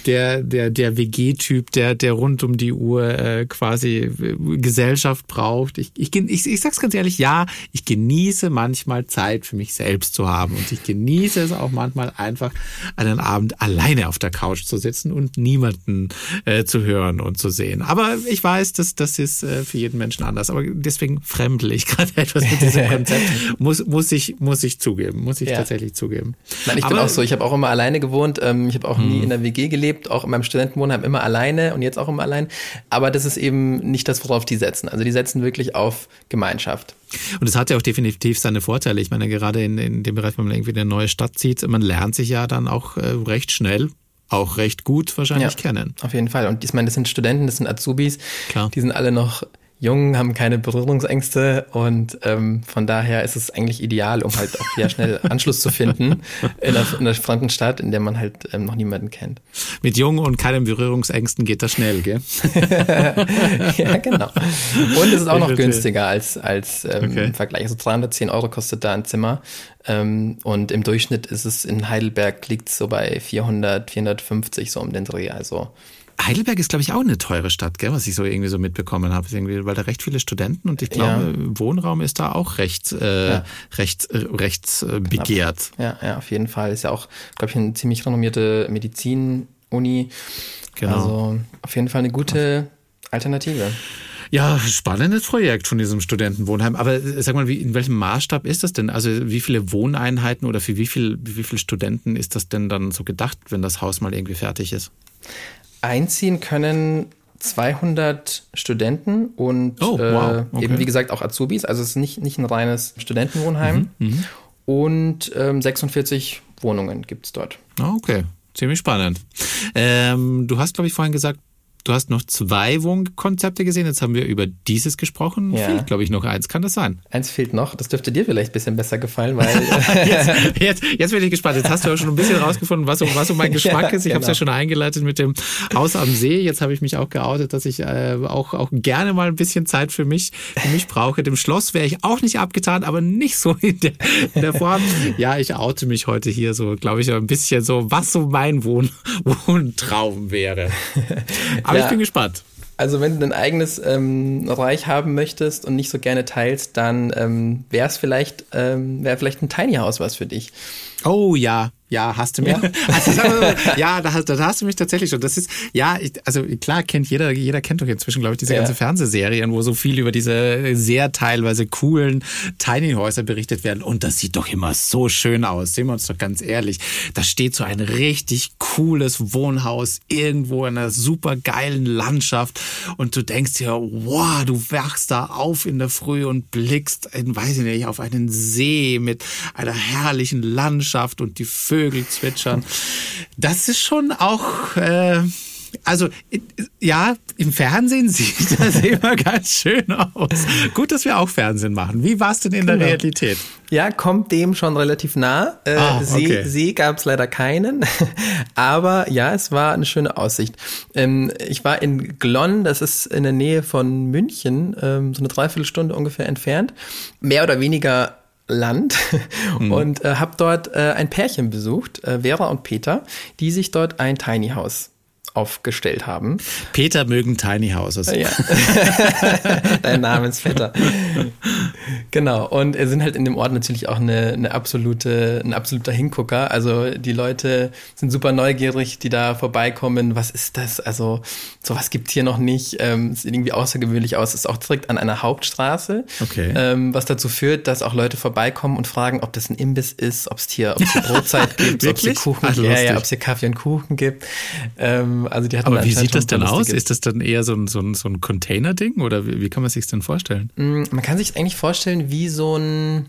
der, der, der WG-Typ, der, der rund um die Uhr äh, quasi äh, Gesellschaft braucht. Ich, ich, ich, ich sag's ganz ehrlich, ja, ich genieße manchmal Zeit für mich selbst zu haben und ich genieße es auch manchmal einfach, einen Abend alleine auf der Couch zu sitzen und niemanden äh, zu hören und zu sehen. Aber ich weiß, dass das ist äh, für jeden Menschen anders. Aber deswegen fremdle ich gerade etwas mit diesem Konzept. Muss, muss ich, muss ich zugeben, muss ich Ja. tatsächlich zugeben. Nein, ich bin Aber- Hm. auch so, ich habe auch immer alleine gewohnt, ähm, ich habe auch nie in der WG gelebt, auch in meinem Studentenwohnheim immer alleine und jetzt auch immer allein, aber das ist eben nicht das, worauf die setzen. Also die setzen wirklich auf Gemeinschaft. Und es hat ja auch definitiv seine Vorteile. Ich meine, gerade in, in dem Bereich, wenn man irgendwie in eine neue Stadt zieht, man lernt sich ja dann auch äh, recht schnell, auch recht gut wahrscheinlich Ja. kennen. Auf jeden Fall. Und ich meine, das sind Studenten, das sind Azubis. Klar. Die sind alle noch jung, haben keine Berührungsängste und ähm, von daher ist es eigentlich ideal, um halt auch ja schnell Anschluss zu finden in einer, in einer fremden Stadt, in der man halt ähm, noch niemanden kennt. Mit Jungen und keinen Berührungsängsten geht das schnell, gell? ja, genau. Und es ist auch noch günstiger als, als ähm, Okay. im Vergleich. Also 310 Euro kostet da ein Zimmer. Ähm, und im Durchschnitt ist es in Heidelberg liegt so bei 400, 450 so um den Dreh. Also Heidelberg ist, glaube ich, auch eine teure Stadt, gell, was ich so irgendwie so mitbekommen habe. Weil da recht viele Studenten und ich glaube, Wohnraum ist da auch recht, äh, Ja. recht, äh, recht äh, begehrt. ja, ja, auf jeden Fall. Ist ja auch, glaube ich, eine ziemlich renommierte Medizin-Uni. Genau. Also auf jeden Fall eine gute Alternative. Ja, spannendes Projekt von diesem Studentenwohnheim. Aber äh, sag mal, wie, in welchem Maßstab ist das denn? Also wie viele Wohneinheiten oder für wie viel, wie viele Studenten ist das denn dann so gedacht, wenn das Haus mal irgendwie fertig ist? Einziehen können 200 Studenten und Oh, wow. äh, Okay. eben wie gesagt auch Azubis. Also es ist nicht, nicht ein reines Studentenwohnheim. Mhm, Und ähm, 46 Wohnungen gibt's dort. Ah, Okay, ziemlich spannend. Ähm, du hast, glaube ich, vorhin gesagt, du hast noch zwei Wohnkonzepte gesehen. Jetzt haben wir über dieses gesprochen. Ja. Fehlt, glaube ich, noch eins. Kann das sein? Eins fehlt noch, das dürfte dir vielleicht ein bisschen besser gefallen, weil Jetzt, jetzt, jetzt bin ich gespannt. Jetzt hast du ja schon ein bisschen rausgefunden, was so, was so mein Geschmack Ja, ist. Ich habe es genau. ja schon eingeleitet mit dem Haus am See. Jetzt habe ich mich auch geoutet, dass ich äh, auch, auch gerne mal ein bisschen Zeit für mich, für mich brauche. Dem Schloss wäre ich auch nicht abgetan, aber nicht so in der, in der Form. Ja, ich oute mich heute hier so, glaube ich, ein bisschen so, was so mein Wohn, Wohntraum wäre. Aber Ja. ich bin gespannt. Also wenn du ein eigenes ähm, Reich haben möchtest und nicht so gerne teilst, dann ähm, wäre es vielleicht, ähm, wäre vielleicht ein Tiny House was für dich. Oh ja, Ja, hast du mir. Ja, also, ja da, hast, da hast du mich tatsächlich schon. Das ist, ja, ich, also klar kennt jeder, jeder kennt doch inzwischen, glaube ich, diese ja. ganze Fernsehserien, wo so viel über diese sehr teilweise coolen Tiny Häuser berichtet werden. Und das sieht doch immer so schön aus. Sehen wir uns doch ganz ehrlich. Da steht so ein richtig cooles Wohnhaus irgendwo in einer super geilen Landschaft. Und du denkst dir, wow, du wachst da auf in der Früh und blickst, in, weiß ich nicht, auf einen See mit einer herrlichen Landschaft und die Vögel Vögel zwitschern. Das ist schon auch, äh, also ja, im Fernsehen sieht das immer ganz schön aus. Gut, dass wir auch Fernsehen machen. Wie war es denn in genau. der Realität? Ja, kommt dem schon relativ nah. Äh, ah, okay. See, See gab es leider keinen, aber ja, es war eine schöne Aussicht. Ähm, ich war in Glonn, das ist in der Nähe von München, ähm, so eine Dreiviertelstunde ungefähr entfernt. Mehr oder weniger Land mhm. und äh, habe dort äh, ein Pärchen besucht, äh, Vera und Peter, die sich dort ein Tiny House aufgestellt haben. Peter mögen Tiny Houses. Ja. Dein Namensvetter. genau. Und er sind halt in dem Ort natürlich auch eine, eine absolute, ein absoluter Hingucker. Also die Leute sind super neugierig, die da vorbeikommen. Was ist das? Also sowas gibt's hier noch nicht. Ähm, sieht irgendwie außergewöhnlich aus. Ist auch direkt an einer Hauptstraße. Okay. Ähm, was dazu führt, dass auch Leute vorbeikommen und fragen, ob das ein Imbiss ist, ob es hier, ob's hier Brotzeit gibt, ob es hier Kuchen, Ach, ja, ja, ob es hier Kaffee und Kuchen gibt. Ähm, also die hatten Aber wie sieht das denn aus? Ist das dann eher so ein, so ein, so ein Container-Ding oder wie, wie, kann man sich denn vorstellen? Mm, man kann sich eigentlich vorstellen wie so ein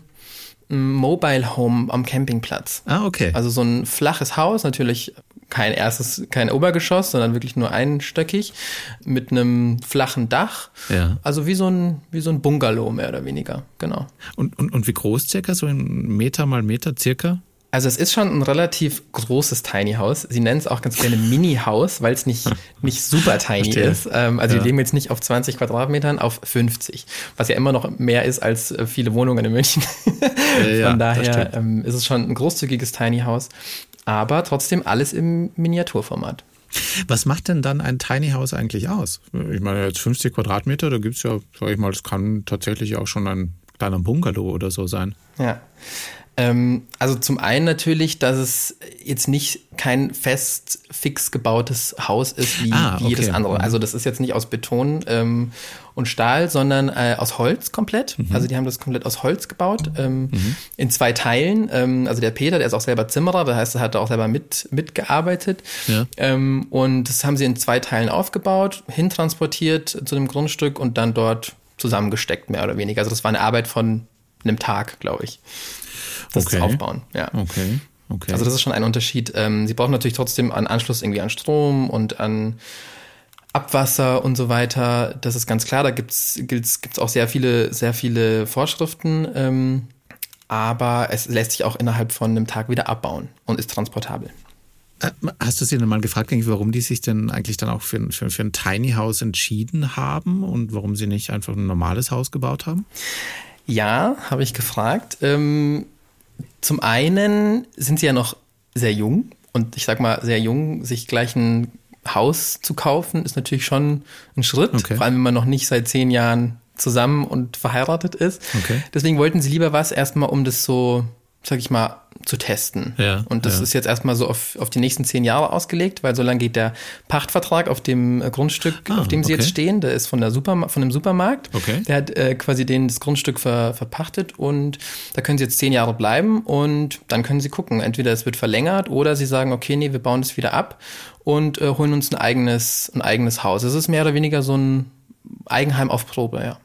Mobile Home am Campingplatz. Ah, okay. Also so ein flaches Haus, natürlich kein erstes, kein Obergeschoss, sondern wirklich nur einstöckig mit einem flachen Dach. Ja. Also wie so ein, wie so ein Bungalow mehr oder weniger, genau. Und, und, und wie groß circa? So ein Meter mal Meter circa? Also es ist schon ein relativ großes Tiny House. Sie nennen es auch ganz gerne Mini-Haus, weil es nicht, nicht super tiny Verstehe. ist. Ähm, also ja. die leben jetzt nicht auf 20 Quadratmetern, auf 50. Was ja immer noch mehr ist als äh, viele Wohnungen in München. Ja, Von daher ähm, ist es schon ein großzügiges Tiny House. Aber trotzdem alles im Miniaturformat. Was macht denn dann ein Tiny House eigentlich aus? Ich meine, jetzt 50 Quadratmeter, da gibt es ja, sag ich mal, das kann tatsächlich auch schon ein kleiner Bungalow oder so sein. Ja. Ähm, also zum einen natürlich, dass es jetzt nicht kein fest fix gebautes Haus ist wie, ah, okay. jedes andere. Mhm. Also das ist jetzt nicht aus Beton ähm, und Stahl, sondern äh, aus Holz komplett. Mhm. Also die haben das komplett aus Holz gebaut, ähm, mhm. in zwei Teilen. Ähm, also der Peter, der ist auch selber Zimmerer, das heißt, er hat auch selber mit, mitgearbeitet. Ja. Ähm, und das haben sie in zwei Teilen aufgebaut, hintransportiert zu dem Grundstück und dann dort zusammengesteckt, mehr oder weniger. Also das war eine Arbeit von einem Tag, glaube ich das okay. aufbauen. Ja. Okay. Okay. Also das ist schon ein Unterschied. Ähm, sie brauchen natürlich trotzdem einen Anschluss irgendwie an Strom und an Abwasser und so weiter. Das ist ganz klar. Da gibt's gibt's, gibt's auch sehr viele sehr viele Vorschriften. Ähm, aber es lässt sich auch innerhalb von einem Tag wieder abbauen und ist transportabel. Äh, hast du sie denn mal gefragt, warum die sich denn eigentlich dann auch für, für, für ein Tiny House entschieden haben und warum sie nicht einfach ein normales Haus gebaut haben? Ja, habe ich gefragt. Ähm, zum einen sind sie ja noch sehr jung und ich sag mal, sehr jung, sich gleich ein Haus zu kaufen, ist natürlich schon ein Schritt, okay. vor allem wenn man noch nicht seit zehn Jahren zusammen und verheiratet ist. Okay. Deswegen wollten sie lieber was erstmal, um das so sag ich mal, zu testen. Ja, und das ja. ist jetzt erstmal so auf, auf die nächsten zehn Jahre ausgelegt, weil so lange geht der Pachtvertrag auf dem äh, Grundstück, ah, auf dem sie okay. jetzt stehen, der ist von der Super, von dem Supermarkt. Okay. Der hat äh, quasi den das Grundstück ver, verpachtet und da können sie jetzt zehn Jahre bleiben und dann können sie gucken. Entweder es wird verlängert oder sie sagen, okay, nee, wir bauen das wieder ab und äh, holen uns ein eigenes, ein eigenes Haus. Es ist mehr oder weniger so ein Eigenheim auf Probe, ja.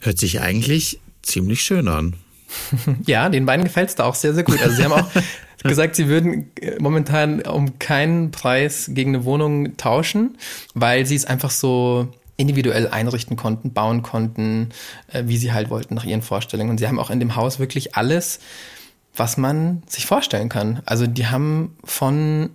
Hört sich eigentlich ziemlich schön an. Ja, den beiden gefällt es da auch sehr, sehr gut. Also sie haben auch gesagt, sie würden äh, momentan um keinen Preis gegen eine Wohnung tauschen, weil sie es einfach so individuell einrichten konnten, bauen konnten, äh, wie sie halt wollten nach ihren Vorstellungen. Und sie haben auch in dem Haus wirklich alles, was man sich vorstellen kann. Also die haben von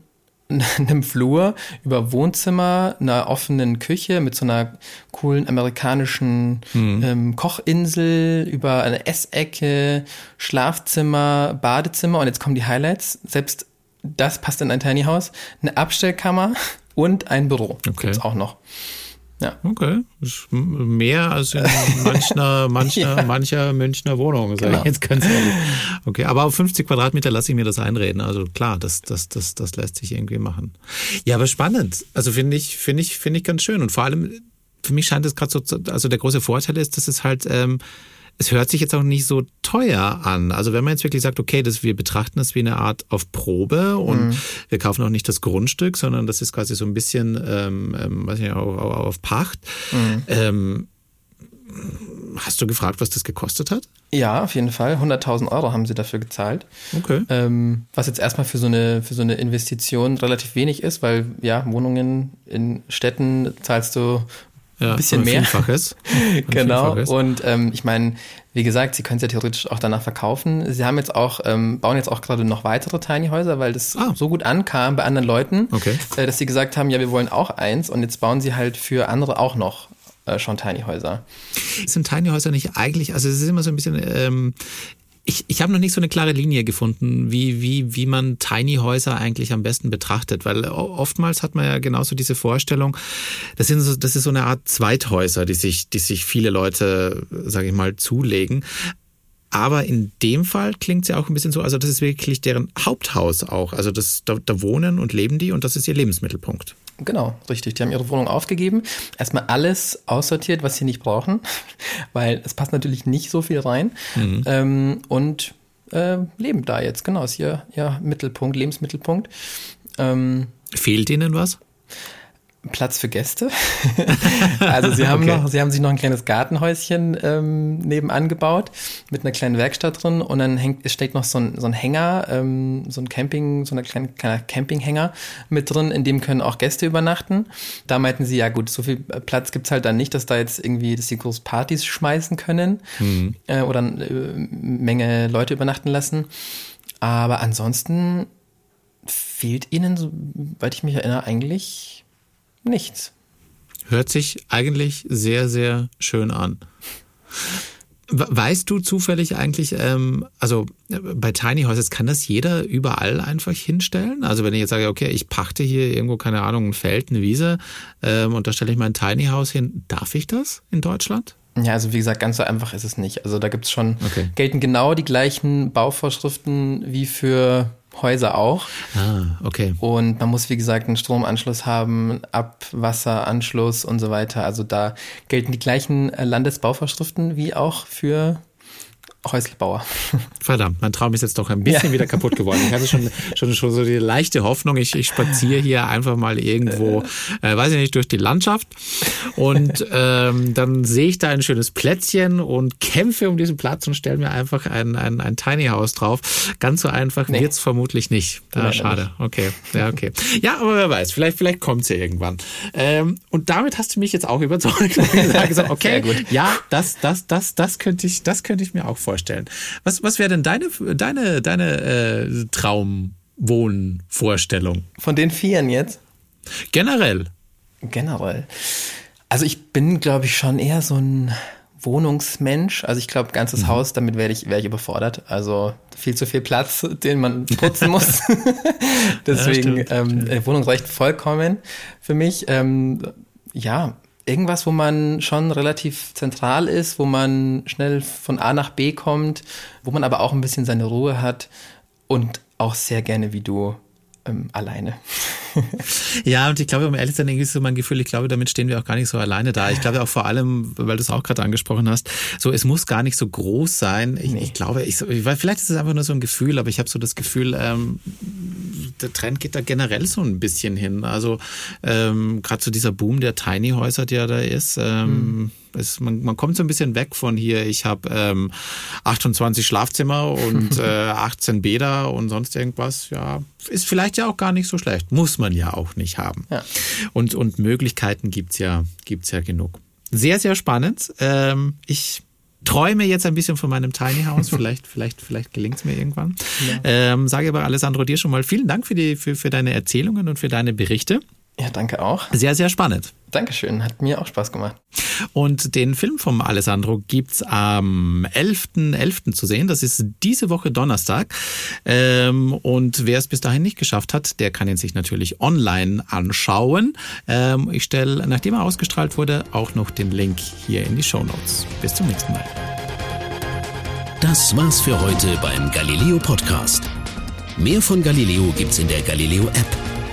einem Flur über Wohnzimmer, einer offenen Küche mit so einer coolen amerikanischen mhm. ähm, Kochinsel, über eine Essecke, Schlafzimmer, Badezimmer und jetzt kommen die Highlights. Selbst das passt in ein Tiny House. Eine Abstellkammer und ein Büro okay. gibt's auch noch. Ja. Okay. Mehr als in mancher, mancher, ja. mancher Münchner Wohnung. Genau. Jetzt ganz ehrlich. Okay, aber auf 50 Quadratmeter lasse ich mir das einreden. Also klar, das, das, das, das lässt sich irgendwie machen. Ja, aber spannend. Also finde ich, finde ich, finde ich ganz schön. Und vor allem, für mich scheint es gerade so, also der große Vorteil ist, dass es halt, ähm, es hört sich jetzt auch nicht so teuer an. Also wenn man jetzt wirklich sagt, okay, das, wir betrachten das wie eine Art auf Probe und mhm. wir kaufen auch nicht das Grundstück, sondern das ist quasi so ein bisschen, ähm, ähm weiß nicht, auf, auf Pacht. Mhm. Ähm, hast du gefragt, was das gekostet hat? Ja, auf jeden Fall. 100.000 Euro haben sie dafür gezahlt. Okay. Ähm, was jetzt erstmal für so eine für so eine Investition relativ wenig ist, weil ja Wohnungen in Städten zahlst du ja, ein bisschen mehr. Vielfaches. genau. Vielfaches. Und ähm, ich meine, wie gesagt, sie können es ja theoretisch auch danach verkaufen. Sie haben jetzt auch, ähm, bauen jetzt auch gerade noch weitere Tiny Häuser, weil das ah. so gut ankam bei anderen Leuten, okay. äh, dass sie gesagt haben, ja, wir wollen auch eins und jetzt bauen sie halt für andere auch noch äh, schon Tiny Häuser. Sind Tiny Häuser nicht eigentlich, also es ist immer so ein bisschen, ähm, ich, ich habe noch nicht so eine klare Linie gefunden, wie, wie, wie man Tiny Häuser eigentlich am besten betrachtet, weil oftmals hat man ja genauso diese Vorstellung, das sind so, das ist so eine Art Zweithäuser, die sich, die sich viele Leute, sage ich mal, zulegen. Aber in dem Fall klingt es ja auch ein bisschen so, also das ist wirklich deren Haupthaus auch. Also das, da, da wohnen und leben die und das ist ihr Lebensmittelpunkt. Genau, richtig. Die haben ihre Wohnung aufgegeben. Erstmal alles aussortiert, was sie nicht brauchen, weil es passt natürlich nicht so viel rein. Mhm. Ähm, und äh, leben da jetzt. Genau, ist ihr, ihr Mittelpunkt, Lebensmittelpunkt. Ähm, Fehlt ihnen was? Platz für Gäste. also sie haben okay. noch, sie haben sich noch ein kleines Gartenhäuschen ähm, nebenan gebaut mit einer kleinen Werkstatt drin und dann hängt, es steckt noch so ein, so ein Hänger, ähm, so ein Camping, so ein kleiner, kleiner Campinghänger mit drin, in dem können auch Gäste übernachten. Da meinten sie, ja gut, so viel Platz gibt's halt dann nicht, dass da jetzt irgendwie, dass sie groß Partys schmeißen können mhm. äh, oder eine äh, Menge Leute übernachten lassen. Aber ansonsten fehlt ihnen, soweit ich mich erinnere, eigentlich nichts. Hört sich eigentlich sehr, sehr schön an. Weißt du zufällig eigentlich, ähm, also bei Tiny Houses kann das jeder überall einfach hinstellen? Also wenn ich jetzt sage, okay, ich pachte hier irgendwo, keine Ahnung, ein Feld, eine Wiese ähm, und da stelle ich mein Tiny House hin, darf ich das in Deutschland? Ja, also wie gesagt, ganz so einfach ist es nicht. Also da gibt es schon, okay. gelten genau die gleichen Bauvorschriften wie für Häuser auch. Ah, okay. Und man muss, wie gesagt, einen Stromanschluss haben, Abwasseranschluss und so weiter. Also da gelten die gleichen äh, Landesbauvorschriften wie auch für Häuslebauer. Verdammt, mein Traum ist jetzt doch ein bisschen ja. wieder kaputt geworden. Ich hatte schon, schon, schon so die leichte Hoffnung, ich, ich spaziere hier einfach mal irgendwo, äh, weiß ich nicht, durch die Landschaft und ähm, dann sehe ich da ein schönes Plätzchen und kämpfe um diesen Platz und stelle mir einfach ein, ein, ein Tiny House drauf. Ganz so einfach nee. wird's vermutlich nicht. Ah, schade. Okay. Ja, okay. Ja, aber wer weiß, vielleicht, vielleicht kommt's ja irgendwann. Ähm, und damit hast du mich jetzt auch überzeugt. gesagt, okay, ja, das, das, das, das könnte ich, das könnte ich mir auch vorstellen vorstellen. Was, was wäre denn deine, deine, deine äh, Traumwohnvorstellung? Von den Vieren jetzt? Generell. Generell. Also ich bin, glaube ich, schon eher so ein Wohnungsmensch. Also ich glaube, ganzes mhm. Haus, damit wäre ich, wäre ich überfordert. Also viel zu viel Platz, den man putzen muss. Deswegen ja, ähm, Wohnung reicht vollkommen für mich. Ähm, ja, irgendwas, wo man schon relativ zentral ist, wo man schnell von A nach B kommt, wo man aber auch ein bisschen seine Ruhe hat und auch sehr gerne wie du ähm, alleine. ja, und ich glaube, um ehrlich zu sein, ist so mein Gefühl, ich glaube, damit stehen wir auch gar nicht so alleine da. Ich glaube auch vor allem, weil du es auch gerade angesprochen hast, so es muss gar nicht so groß sein. Ich, nee. ich glaube, ich, vielleicht ist es einfach nur so ein Gefühl, aber ich habe so das Gefühl, ähm, der Trend geht da generell so ein bisschen hin. Also ähm, gerade so dieser Boom der Tiny Häuser, der da ist. Ähm, mhm es, man, man kommt so ein bisschen weg von hier, ich habe ähm, 28 Schlafzimmer und äh, 18 Bäder und sonst irgendwas. Ja, ist vielleicht ja auch gar nicht so schlecht. Muss man ja auch nicht haben. Ja. Und, und Möglichkeiten gibt's ja, gibt's ja genug. Sehr, sehr spannend. Ähm, ich träume jetzt ein bisschen von meinem Tiny House. Vielleicht, vielleicht, vielleicht gelingt's mir irgendwann. Ja. Ähm, sage aber Alessandro dir schon mal vielen Dank für, die, für, für deine Erzählungen und für deine Berichte. Ja, danke auch. Sehr, sehr spannend. Dankeschön, hat mir auch Spaß gemacht. Und den Film vom Alessandro gibt's am 11.11. .11. zu sehen. Das ist diese Woche Donnerstag. Ähm, und wer es bis dahin nicht geschafft hat, der kann ihn sich natürlich online anschauen. Ähm, ich stelle, nachdem er ausgestrahlt wurde, auch noch den Link hier in die Show Notes. Bis zum nächsten Mal. Das war's für heute beim Galileo Podcast. Mehr von Galileo gibt's in der Galileo App,